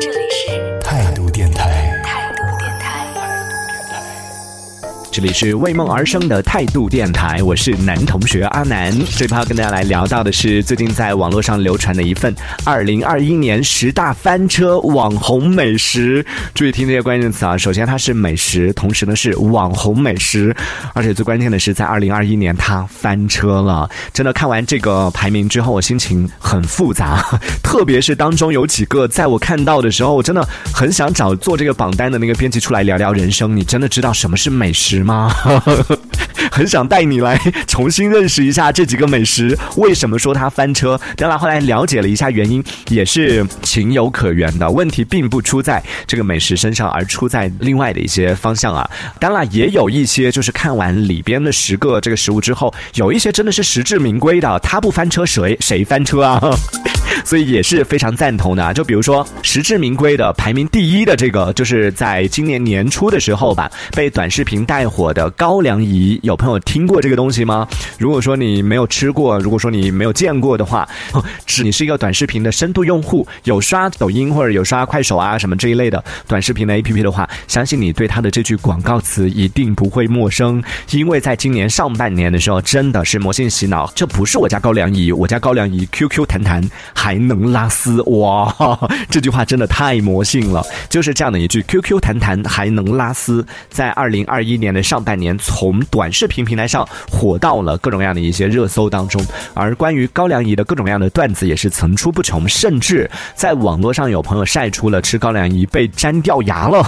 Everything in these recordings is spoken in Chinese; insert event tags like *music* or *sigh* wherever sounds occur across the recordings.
这里是这里是为梦而生的态度电台，我是男同学阿南。这趴跟大家来聊到的是最近在网络上流传的一份二零二一年十大翻车网红美食。注意听这些关键词啊！首先它是美食，同时呢是网红美食，而且最关键的是在二零二一年它翻车了。真的看完这个排名之后，我心情很复杂，*laughs* 特别是当中有几个在我看到的时候，我真的很想找做这个榜单的那个编辑出来聊聊人生。你真的知道什么是美食吗？啊 *laughs* 很想带你来重新认识一下这几个美食，为什么说它翻车？当然后来了解了一下原因，也是情有可原的。问题并不出在这个美食身上，而出在另外的一些方向啊。当然也有一些就是看完里边的十个这个食物之后，有一些真的是实至名归的，它不翻车谁谁翻车啊？所以也是非常赞同的啊。就比如说实至名归的排名第一的这个，就是在今年年初的时候吧，被短视频带火的高粱饴。有朋友听过这个东西吗？如果说你没有吃过，如果说你没有见过的话，是你是一个短视频的深度用户，有刷抖音或者有刷快手啊什么这一类的短视频的 APP 的话，相信你对它的这句广告词一定不会陌生，因为在今年上半年的时候，真的是魔性洗脑。这不是我家高粱饴，我家高粱饴 QQ 弹弹还能拉丝，哇，这句话真的太魔性了。就是这样的一句 QQ 弹弹还能拉丝，在二零二一年的上半年从短视频平台上火到了各种各样的一些热搜当中，而关于高粱饴的各种各样的段子也是层出不穷，甚至在网络上有朋友晒出了吃高粱饴被粘掉牙了，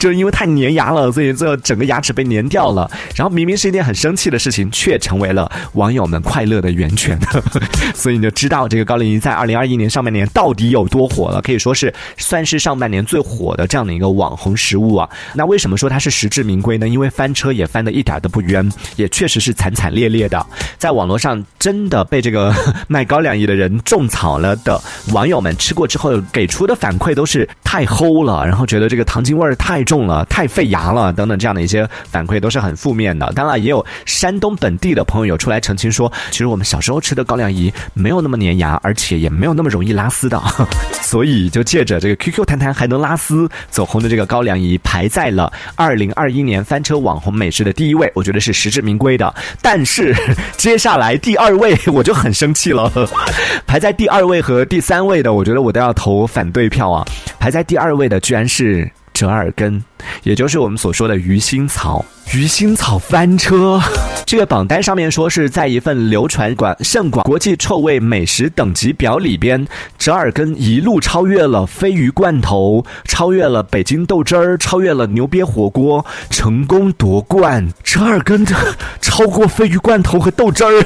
就是因为太粘牙了，所以这整个牙齿被粘掉了。然后明明是一件很生气的事情，却成为了网友们快乐的源泉。*laughs* 所以你就知道这个高粱饴在二二零二一年上半年到底有多火了，可以说是算是上半年最火的这样的一个网红食物啊。那为什么说它是实至名归呢？因为翻车也翻的一点都不冤，也确实是惨惨烈烈的。在网络上真的被这个 *laughs* 卖高粱饴的人种草了的网友们吃过之后给出的反馈都是太齁了，然后觉得这个糖精味儿太重了，太费牙了等等这样的一些反馈都是很负面的。当然也有山东本地的朋友有出来澄清说，其实我们小时候吃的高粱饴没有那么粘牙，而且也没有那么容易拉丝的。*laughs* 所以就借着这个 QQ 弹弹还能拉丝走红的这个高粱饴，排在了二零二一年翻车网红美食的第一位，我觉得是实至名归的。但是 *laughs* 接下来第二位我就很生气了，*laughs* 排在第二位和第三位的，我觉得我都要投反对票啊！排在第二位的居然是折耳根，也就是我们所说的鱼腥草。鱼腥草翻车，这个榜单上面说是在一份流传广甚广国际臭味美食等级表里边，折耳根一路超越了鲱鱼罐头，超越了北京豆汁儿，超越了牛瘪火锅，成功夺冠。折耳根的 *laughs* 超过鲱鱼罐头和豆汁儿，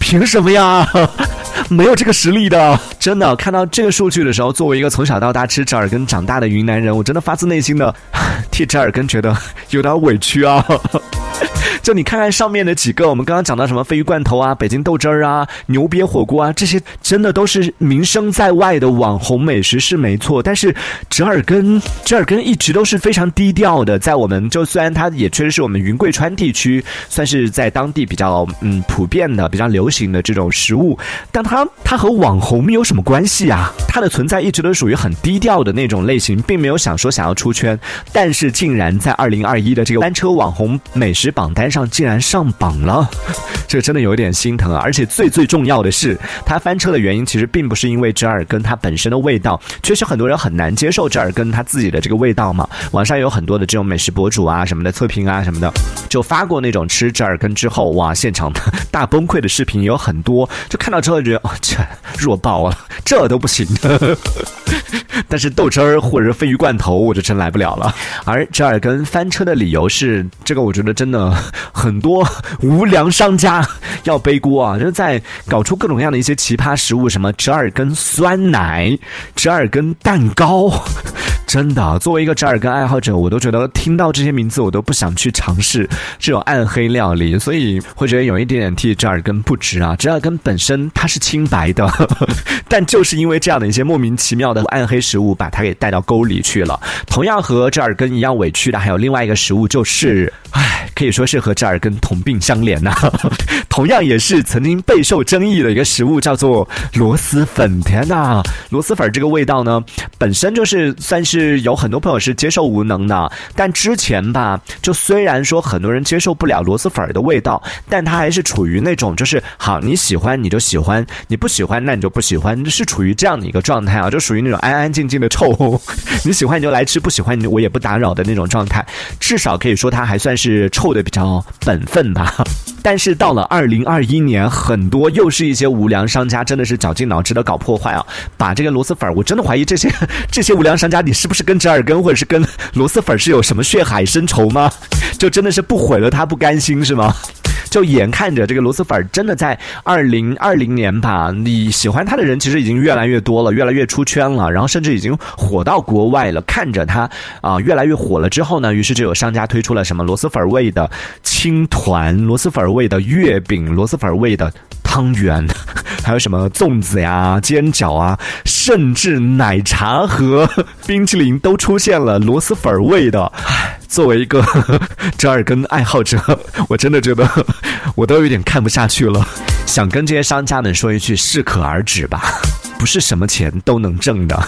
凭什么呀？没有这个实力的，真的看到这个数据的时候，作为一个从小到大吃折耳根长大的云南人，我真的发自内心的替折耳根觉得有点委屈啊。*laughs* 就你看看上面的几个，我们刚刚讲到什么鲱鱼罐头啊、北京豆汁儿啊、牛瘪火锅啊，这些真的都是名声在外的网红美食是没错。但是折耳根，折耳根一直都是非常低调的，在我们就虽然它也确实是我们云贵川地区算是在当地比较嗯普遍的、比较流行的这种食物，但它它和网红有什么关系啊？它的存在一直都属于很低调的那种类型，并没有想说想要出圈，但是竟然在二零二一的这个单车网红美食榜单。上竟然上榜了，*laughs* 这真的有点心疼啊！而且最最重要的是，它翻车的原因其实并不是因为折耳根它本身的味道，确实很多人很难接受折耳根它自己的这个味道嘛。网上有很多的这种美食博主啊什么的测评啊什么的，就发过那种吃折耳根之后哇现场大崩溃的视频有很多，就看到之后觉得哦这弱爆了，这都不行。*laughs* *laughs* 但是豆汁儿或者是鲱鱼罐头，我就真来不了了。而折耳根翻车的理由是，这个我觉得真的很多无良商家要背锅啊，就是在搞出各种各样的一些奇葩食物，什么折耳根酸奶、折耳根蛋糕。真的，作为一个折耳根爱好者，我都觉得听到这些名字，我都不想去尝试这种暗黑料理，所以会觉得有一点点替折耳根不值啊。折耳根本身它是清白的，*laughs* 但就是因为这样的一些莫名其妙的暗黑食物，把它给带到沟里去了。同样和折耳根一样委屈的，还有另外一个食物，就是唉，可以说是和折耳根同病相怜呐。*laughs* 同样也是曾经备受争议的一个食物，叫做螺蛳粉。天呐，螺蛳粉这个味道呢，本身就是算是是有很多朋友是接受无能的。但之前吧，就虽然说很多人接受不了螺蛳粉的味道，但它还是处于那种就是好你喜欢你就喜欢，你不喜欢那你就不喜欢，是处于这样的一个状态啊，就属于那种安安静静的臭。你喜欢你就来吃，不喜欢你我也不打扰的那种状态。至少可以说它还算是臭的比较本分吧。*laughs* 但是到了二零二一年，很多又是一些无良商家，真的是绞尽脑汁的搞破坏啊！把这个螺蛳粉，我真的怀疑这些 *laughs* 这些无良商家，你是不是跟折耳根或者是跟螺蛳粉是有什么血海深仇吗？就真的是不毁了他不甘心是吗？就眼看着这个螺蛳粉真的在二零二零年吧，你喜欢它的人其实已经越来越多了，越来越出圈了，然后甚至已经火到国外了。看着它啊越来越火了之后呢，于是就有商家推出了什么螺蛳粉味的青团、螺蛳粉味的月饼、螺蛳粉味的汤圆，还有什么粽子呀、煎饺啊，甚至奶茶和冰淇淋都出现了螺蛳粉味的。作为一个折耳根爱好者，我真的觉得我都有点看不下去了，想跟这些商家们说一句：适可而止吧，不是什么钱都能挣的。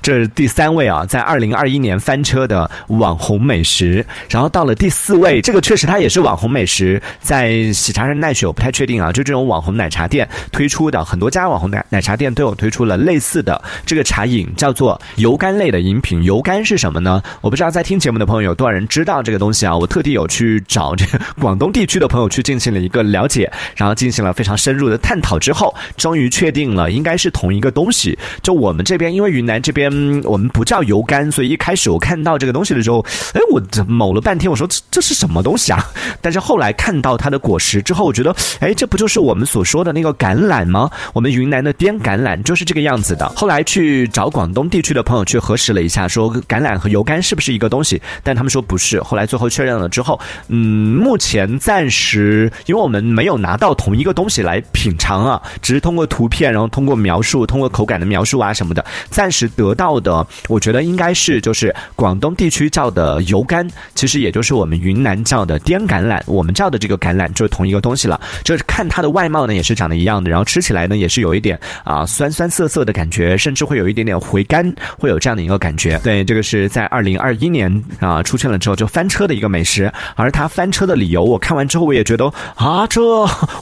这是第三位啊，在二零二一年翻车的网红美食，然后到了第四位，这个确实它也是网红美食，在喜茶人奈雪我不太确定啊，就这种网红奶茶店推出的，很多家网红奶奶茶店都有推出了类似的这个茶饮，叫做油甘类的饮品。油甘是什么呢？我不知道在听节目的朋友有多少人知道这个东西啊？我特地有去找这个广东地区的朋友去进行了一个了解，然后进行了非常深入的探讨之后，终于确定了应该是同一个东西。就我们这边，因为云南这边。嗯，我们不叫油柑，所以一开始我看到这个东西的时候，哎，我某了半天，我说这这是什么东西啊？但是后来看到它的果实之后，我觉得，哎，这不就是我们所说的那个橄榄吗？我们云南的滇橄榄就是这个样子的。后来去找广东地区的朋友去核实了一下，说橄榄和油柑是不是一个东西？但他们说不是。后来最后确认了之后，嗯，目前暂时，因为我们没有拿到同一个东西来品尝啊，只是通过图片，然后通过描述，通过口感的描述啊什么的，暂时得到的。我觉得应该是就是广东地区叫的油柑，其实也就是我们云南叫的滇橄榄。我们叫的这个橄榄就是同一个东西了。就是看它的外貌呢，也是长得一样的，然后吃起来呢，也是有一点啊酸酸涩涩的感觉，甚至会有一点点回甘，会有这样的一个感觉。对，这个是在二零二一年啊出现了之后就翻车的一个美食。而它翻车的理由，我看完之后我也觉得啊，这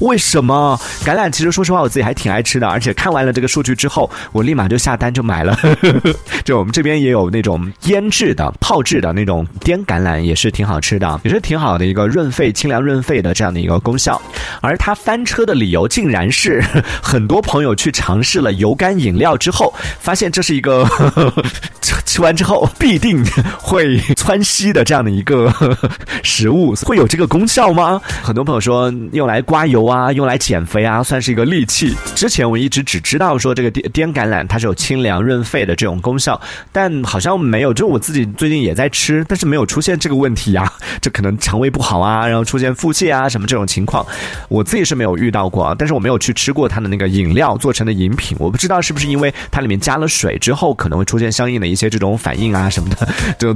为什么橄榄？其实说实话，我自己还挺爱吃的，而且看完了这个数据之后，我立马就下单就买了。*laughs* 就我们这边也有那种腌制的、泡制的那种滇橄榄，也是挺好吃的，也是挺好的一个润肺、清凉润肺的这样的一个功效。而它翻车的理由，竟然是 *laughs* 很多朋友去尝试了油甘饮料之后，发现这是一个 *laughs* 吃完之后必定会窜稀的这样的一个食物，会有这个功效吗？很多朋友说用来刮油啊，用来减肥啊，算是一个利器。之前我一直只知道说这个滇滇橄榄它是有清凉润肺的这种种功效。但好像没有，就我自己最近也在吃，但是没有出现这个问题呀。*laughs* 这可能肠胃不好啊，然后出现腹泻啊什么这种情况，我自己是没有遇到过。但是我没有去吃过它的那个饮料做成的饮品，我不知道是不是因为它里面加了水之后，可能会出现相应的一些这种反应啊什么的。*laughs* 就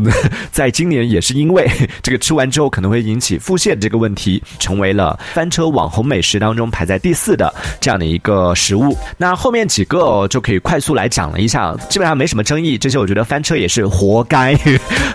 在今年也是因为这个吃完之后可能会引起腹泻这个问题，成为了翻车网红美食当中排在第四的这样的一个食物。那后面几个就可以快速来讲了一下，基本上没没什么争议。这些我觉得翻车也是活该。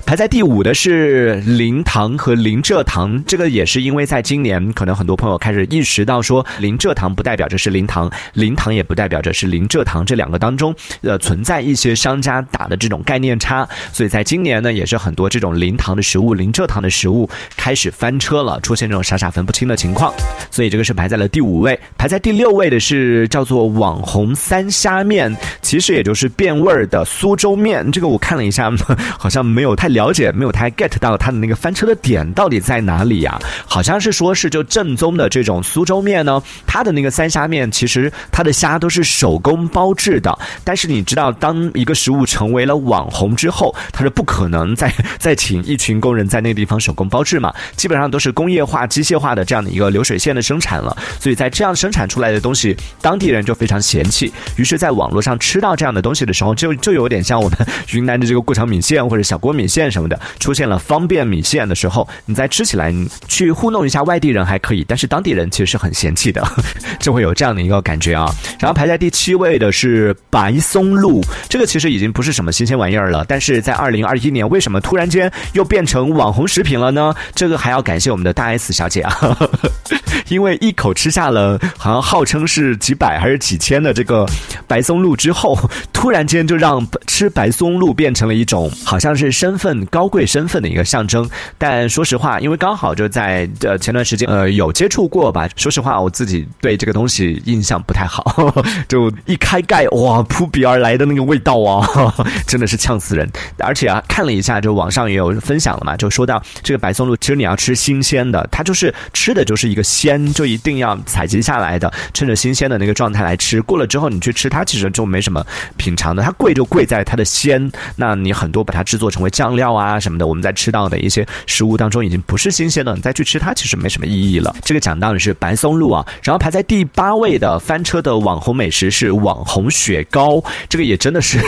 排在第五的是零糖和零蔗糖，这个也是因为在今年，可能很多朋友开始意识到说，零蔗糖不代表着是零糖，零糖也不代表着是零蔗糖，这两个当中呃存在一些商家打的这种概念差，所以在今年呢，也是很多这种零糖的食物、零蔗糖的食物开始翻车了，出现这种傻傻分不清的情况，所以这个是排在了第五位。排在第六位的是叫做网红三虾面，其实也就是变味儿的。苏州面，这个我看了一下，*laughs* 好像没有太了解，没有太 get 到它的那个翻车的点到底在哪里呀？好像是说是就正宗的这种苏州面呢，它的那个三虾面其实它的虾都是手工包制的，但是你知道，当一个食物成为了网红之后，它是不可能再 *laughs* 再请一群工人在那个地方手工包制嘛，基本上都是工业化、机械化的这样的一个流水线的生产了，所以在这样生产出来的东西，当地人就非常嫌弃，于是在网络上吃到这样的东西的时候，就就就有点像我们云南的这个过桥米线或者小锅米线什么的，出现了方便米线的时候，你再吃起来，你去糊弄一下外地人还可以，但是当地人其实是很嫌弃的，*laughs* 就会有这样的一个感觉啊。然后排在第七位的是白松露，这个其实已经不是什么新鲜玩意儿了，但是在二零二一年，为什么突然间又变成网红食品了呢？这个还要感谢我们的大 S 小姐啊，*laughs* 因为一口吃下了好像号称是几百还是几千的这个白松露之后，突然间就让吃白松露变成了一种好像是身份高贵身份的一个象征。但说实话，因为刚好就在呃前段时间呃有接触过吧，说实话我自己对这个东西印象不太好，*laughs* 就一开盖哇扑鼻而来的那个味道啊，*laughs* 真的是呛死人。而且啊看了一下，就网上也有分享了嘛，就说到这个白松露，其实你要吃新鲜的，它就是吃的就是一个鲜，就一定要采集下来的，趁着新鲜的那个状态来吃。过了之后你去吃它，其实就没什么品尝的。它贵就贵在它的鲜，那你很多把它制作成为酱料啊什么的，我们在吃到的一些食物当中已经不是新鲜的，你再去吃它其实没什么意义了。这个讲到的是白松露啊，然后排在第八位的翻车的网红美食是网红雪糕，这个也真的是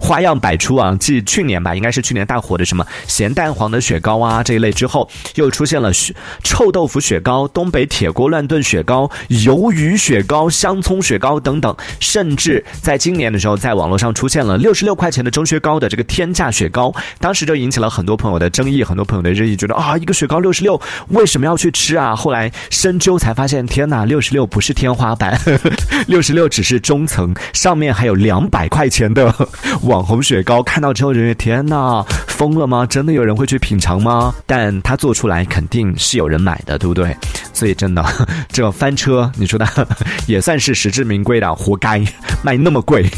花样百出啊。继去年吧，应该是去年大火的什么咸蛋黄的雪糕啊这一类之后，又出现了臭豆腐雪糕、东北铁锅乱炖雪糕、鱿鱼雪糕、香葱雪糕等等，甚至在今年的时候，在网络上出现了六十六块钱的钟薛高的这个天价雪糕，当时就引起了很多朋友的争议，很多朋友的热议，觉得啊，一个雪糕六十六，为什么要去吃啊？后来深究才发现，天哪，六十六不是天花板，*laughs* 六十六只是中层，上面还有两百块钱的 *laughs* 网红雪糕。看到之后，觉得天哪，疯了吗？真的有人会去品尝吗？但他做出来肯定是有人买的，对不对？所以真的，*laughs* 这翻车，你说的也算是实至名归的，活该卖那么贵。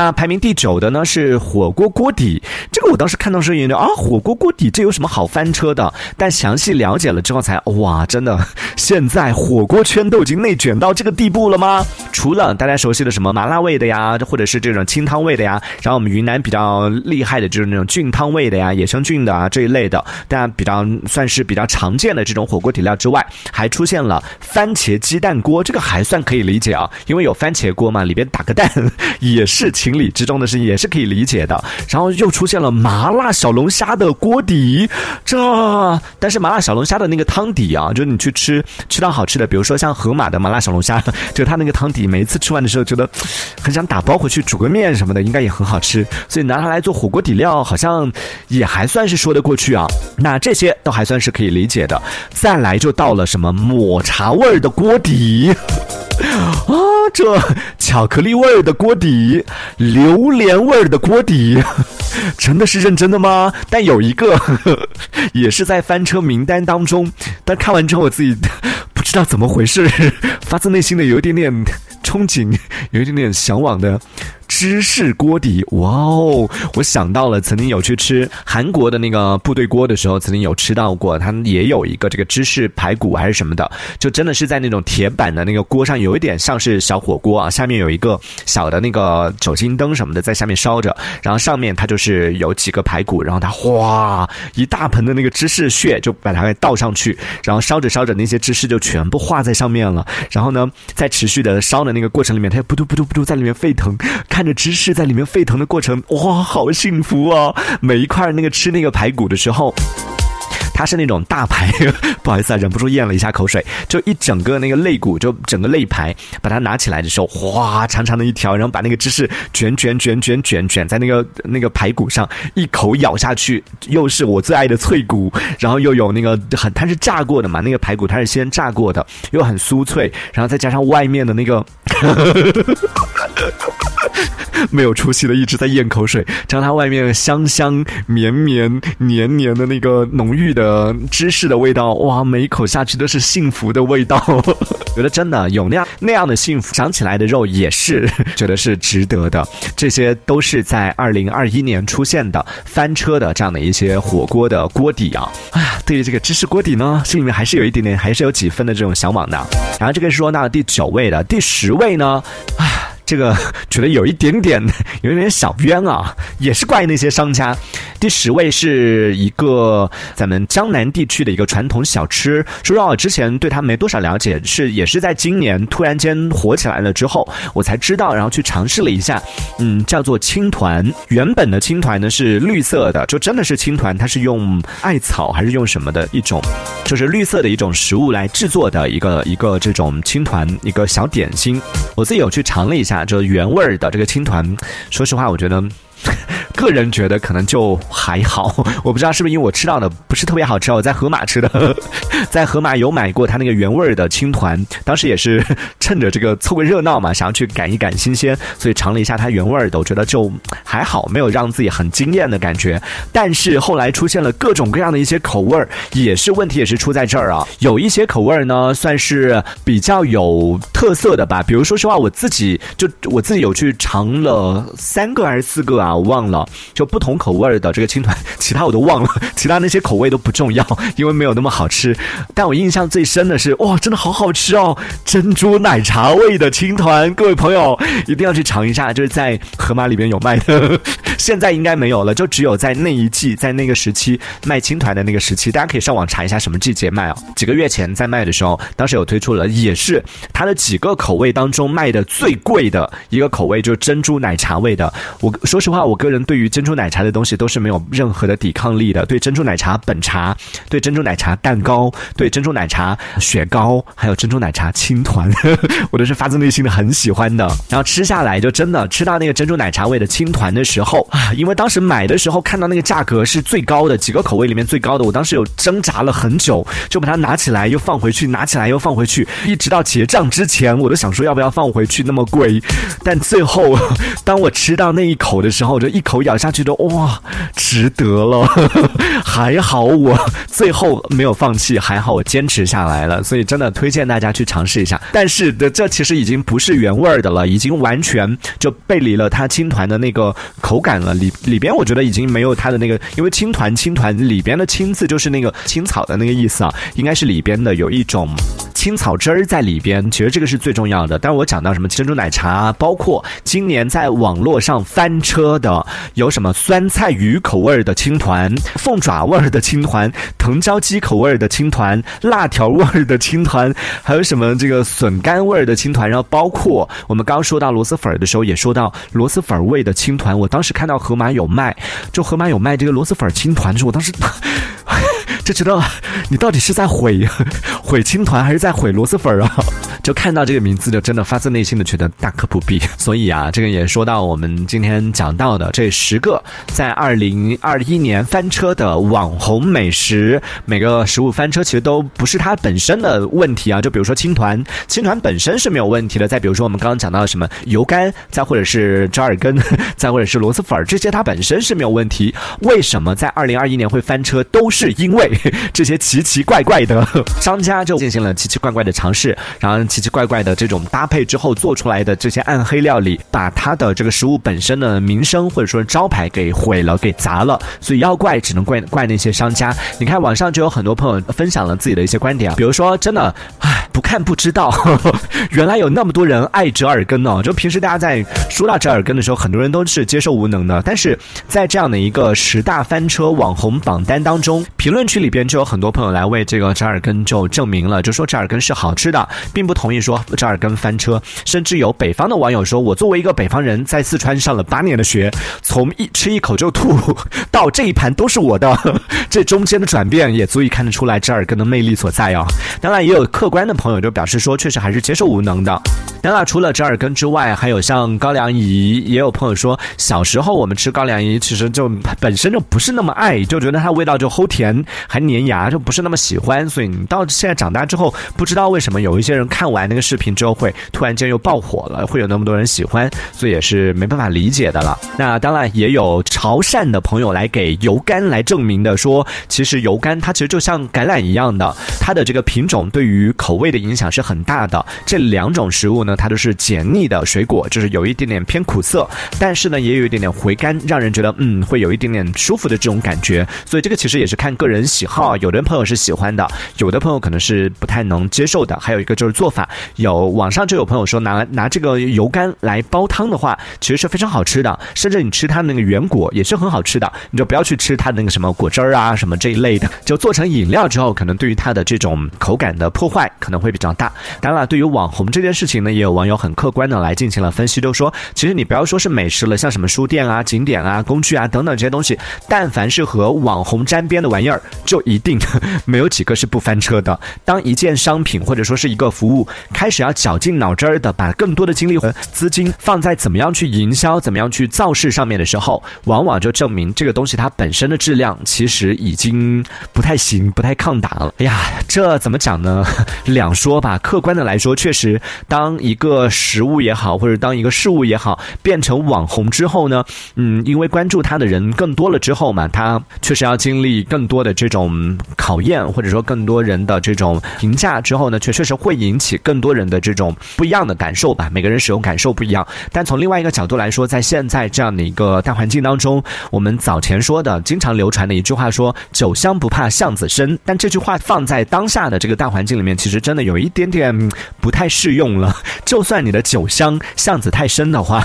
那排名第九的呢是火锅锅底，这个我当时看到时候也觉得啊，火锅锅底这有什么好翻车的？但详细了解了之后才哇，真的，现在火锅圈都已经内卷到这个地步了吗？*laughs* 除了大家熟悉的什么麻辣味的呀，或者是这种清汤味的呀，然后我们云南比较厉害的就是那种菌汤味的呀，野生菌的啊这一类的，大家比较算是比较常见的这种火锅底料之外，还出现了番茄鸡蛋锅，这个还算可以理解啊，因为有番茄锅嘛，里边打个蛋 *laughs* 也是清情理之中的事情，也是可以理解的。然后又出现了麻辣小龙虾的锅底，这但是麻辣小龙虾的那个汤底啊，就是你去吃吃到好吃的，比如说像盒马的麻辣小龙虾，就它那个汤底，每一次吃完的时候觉得很想打包回去煮个面什么的，应该也很好吃。所以拿它来做火锅底料，好像也还算是说得过去啊。那这些都还算是可以理解的。再来就到了什么抹茶味儿的锅底。啊，这巧克力味儿的锅底，榴莲味儿的锅底，*laughs* 真的是认真的吗？但有一个 *laughs* 也是在翻车名单当中，但看完之后我自己不知道怎么回事，*laughs* 发自内心的有一点点憧憬，有一点点向往的。芝士锅底，哇哦！我想到了，曾经有去吃韩国的那个部队锅的时候，曾经有吃到过，他们也有一个这个芝士排骨还是什么的，就真的是在那种铁板的那个锅上，有一点像是小火锅啊，下面有一个小的那个酒精灯什么的在下面烧着，然后上面它就是有几个排骨，然后它哗一大盆的那个芝士屑就把它给倒上去，然后烧着烧着那些芝士就全部化在上面了，然后呢，在持续的烧的那个过程里面，它不嘟不嘟不嘟在里面沸腾。看着芝士在里面沸腾的过程，哇，好幸福啊！每一块那个吃那个排骨的时候，它是那种大排，*laughs* 不好意思啊，忍不住咽了一下口水，就一整个那个肋骨，就整个肋排，把它拿起来的时候，哗，长长的一条，然后把那个芝士卷卷卷卷卷卷在那个那个排骨上，一口咬下去，又是我最爱的脆骨，然后又有那个很，它是炸过的嘛，那个排骨它是先炸过的，又很酥脆，然后再加上外面的那个。*laughs* *laughs* 没有出息的一直在咽口水，将它外面香香绵绵黏黏的那个浓郁的芝士的味道，哇，每一口下去都是幸福的味道。*laughs* 觉得真的有那样那样的幸福，想起来的肉也是 *laughs* 觉得是值得的。这些都是在二零二一年出现的翻车的这样的一些火锅的锅底啊。哎呀，对于这个芝士锅底呢，心里面还是有一点点，还是有几分的这种向往的。然后这个是说到第九位的，第十位呢，唉。这个觉得有一点点，有一点小冤啊，也是怪那些商家。第十位是一个咱们江南地区的一个传统小吃，说实话，我之前对它没多少了解，是也是在今年突然间火起来了之后，我才知道，然后去尝试了一下。嗯，叫做青团。原本的青团呢是绿色的，就真的是青团，它是用艾草还是用什么的一种，就是绿色的一种食物来制作的一个一个这种青团，一个小点心。我自己有去尝了一下。就原味儿的这个青团，说实话，我觉得。个人觉得可能就还好，*laughs* 我不知道是不是因为我吃到的不是特别好吃。我在盒马吃的，*laughs* 在盒马有买过它那个原味的青团，当时也是趁着这个凑个热闹嘛，想要去赶一赶新鲜，所以尝了一下它原味的，我觉得就还好，没有让自己很惊艳的感觉。但是后来出现了各种各样的一些口味儿，也是问题也是出在这儿啊。有一些口味儿呢，算是比较有特色的吧。比如说实话，我自己就我自己有去尝了三个还是四个啊，我忘了。就不同口味的这个青团，其他我都忘了，其他那些口味都不重要，因为没有那么好吃。但我印象最深的是，哇，真的好好吃哦！珍珠奶茶味的青团，各位朋友一定要去尝一下，就是在盒马里面有卖的，现在应该没有了，就只有在那一季，在那个时期卖青团的那个时期，大家可以上网查一下什么季节卖哦。几个月前在卖的时候，当时有推出了，也是它的几个口味当中卖的最贵的一个口味，就是珍珠奶茶味的。我说实话，我个人对珍珠奶茶的东西都是没有任何的抵抗力的，对珍珠奶茶本茶，对珍珠奶茶蛋糕，对珍珠奶茶雪糕，还有珍珠奶茶青团，*laughs* 我都是发自内心的很喜欢的。然后吃下来就真的吃到那个珍珠奶茶味的青团的时候啊，因为当时买的时候看到那个价格是最高的，几个口味里面最高的，我当时有挣扎了很久，就把它拿起来又放回去，拿起来又放回去，一直到结账之前，我都想说要不要放回去那么贵，但最后 *laughs* 当我吃到那一口的时候，就一口咬。下去的哇，值得了，还好我最后没有放弃，还好我坚持下来了，所以真的推荐大家去尝试一下。但是的，这其实已经不是原味儿的了，已经完全就背离了它青团的那个口感了。里里边我觉得已经没有它的那个，因为青团青团里边的青字就是那个青草的那个意思啊，应该是里边的有一种。青草汁儿在里边，其实这个是最重要的。但是我讲到什么珍珠奶茶，包括今年在网络上翻车的，有什么酸菜鱼口味的青团、凤爪味的青团、藤椒鸡口味的青团、辣条味的青团，还有什么这个笋干味的青团。然后包括我们刚说到螺蛳粉的时候，也说到螺蛳粉味的青团。我当时看到盒马有卖，就盒马有卖这个螺蛳粉青团的时候，我当时。*laughs* 就觉得你到底是在毁 *laughs* 毁青团还是在毁螺蛳粉啊？就看到这个名字，就真的发自内心的觉得大可不必。*laughs* 所以啊，这个也说到我们今天讲到的这十个在二零二一年翻车的网红美食，每个食物翻车其实都不是它本身的问题啊。就比如说青团，青团本身是没有问题的。再比如说我们刚刚讲到什么油干，再或者是折耳根，再或者是螺蛳粉这些它本身是没有问题。为什么在二零二一年会翻车？都是因为这些奇奇怪怪的商家就进行了奇奇怪怪的尝试，然后。奇奇怪怪的这种搭配之后做出来的这些暗黑料理，把它的这个食物本身的名声或者说招牌给毁了，给砸了。所以要怪只能怪怪那些商家。你看网上就有很多朋友分享了自己的一些观点，比如说真的，唉，不看不知道，*laughs* 原来有那么多人爱折耳根呢。就平时大家在说到折耳根的时候，很多人都是接受无能的。但是在这样的一个十大翻车网红榜单当中，评论区里边就有很多朋友来为这个折耳根就证明了，就说折耳根是好吃的，并不。同意说折耳根翻车，甚至有北方的网友说：“我作为一个北方人，在四川上了八年的学，从一吃一口就吐，到这一盘都是我的，*laughs* 这中间的转变也足以看得出来折耳根的魅力所在哦！当然，也有客观的。朋友就表示说，确实还是接受无能的。当然，除了折耳根之外，还有像高粱饴，也有朋友说，小时候我们吃高粱饴，其实就本身就不是那么爱，就觉得它味道就齁甜，还粘牙，就不是那么喜欢。所以你到现在长大之后，不知道为什么有一些人看完那个视频之后，会突然间又爆火了，会有那么多人喜欢，所以也是没办法理解的了。那当然也有潮汕的朋友来给油柑来证明的，说其实油柑它其实就像橄榄一样的，它的这个品种对于口味的影响是很大的。这两种食物呢。它都是解腻的水果，就是有一点点偏苦涩，但是呢，也有一点点回甘，让人觉得嗯，会有一点点舒服的这种感觉。所以这个其实也是看个人喜好，有的朋友是喜欢的，有的朋友可能是不太能接受的。还有一个就是做法，有网上就有朋友说拿来拿这个油柑来煲汤的话，其实是非常好吃的，甚至你吃它那个原果也是很好吃的。你就不要去吃它那个什么果汁儿啊什么这一类的，就做成饮料之后，可能对于它的这种口感的破坏可能会比较大。当然，对于网红这件事情呢。也有网友很客观的来进行了分析，都说其实你不要说是美食了，像什么书店啊、景点啊、工具啊等等这些东西，但凡是和网红沾边的玩意儿，就一定 *laughs* 没有几个是不翻车的。当一件商品或者说是一个服务开始要绞尽脑汁儿的把更多的精力和资金放在怎么样去营销、怎么样去造势上面的时候，往往就证明这个东西它本身的质量其实已经不太行、不太抗打了。哎呀，这怎么讲呢？*laughs* 两说吧。客观的来说，确实当一个食物也好，或者当一个事物也好，变成网红之后呢，嗯，因为关注他的人更多了之后嘛，他确实要经历更多的这种考验，或者说更多人的这种评价之后呢，确确实会引起更多人的这种不一样的感受吧。每个人使用感受不一样，但从另外一个角度来说，在现在这样的一个大环境当中，我们早前说的经常流传的一句话说“酒香不怕巷子深”，但这句话放在当下的这个大环境里面，其实真的有一点点不太适用了。就算你的酒香巷子太深的话，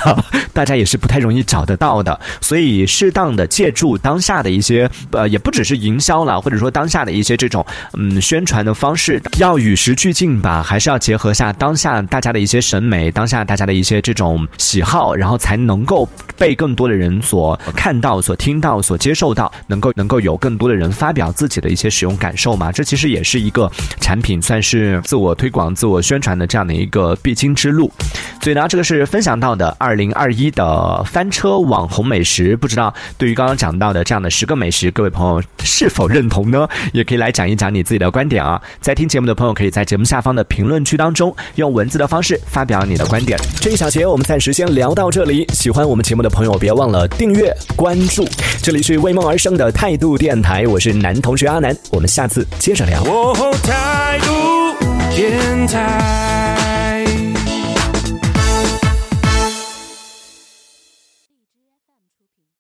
大家也是不太容易找得到的。所以，适当的借助当下的一些，呃，也不只是营销了，或者说当下的一些这种，嗯，宣传的方式，要与时俱进吧，还是要结合下当下大家的一些审美，当下大家的一些这种喜好，然后才能够被更多的人所看到、所听到、所接受到，能够能够有更多的人发表自己的一些使用感受嘛？这其实也是一个产品算是自我推广、自我宣传的这样的一个必经。之路，所以呢，这个是分享到的二零二一的翻车网红美食。不知道对于刚刚讲到的这样的十个美食，各位朋友是否认同呢？也可以来讲一讲你自己的观点啊。在听节目的朋友，可以在节目下方的评论区当中用文字的方式发表你的观点。这一小节我们暂时先聊到这里。喜欢我们节目的朋友，别忘了订阅关注。这里是为梦而生的态度电台，我是男同学阿南，我们下次接着聊。态度电台。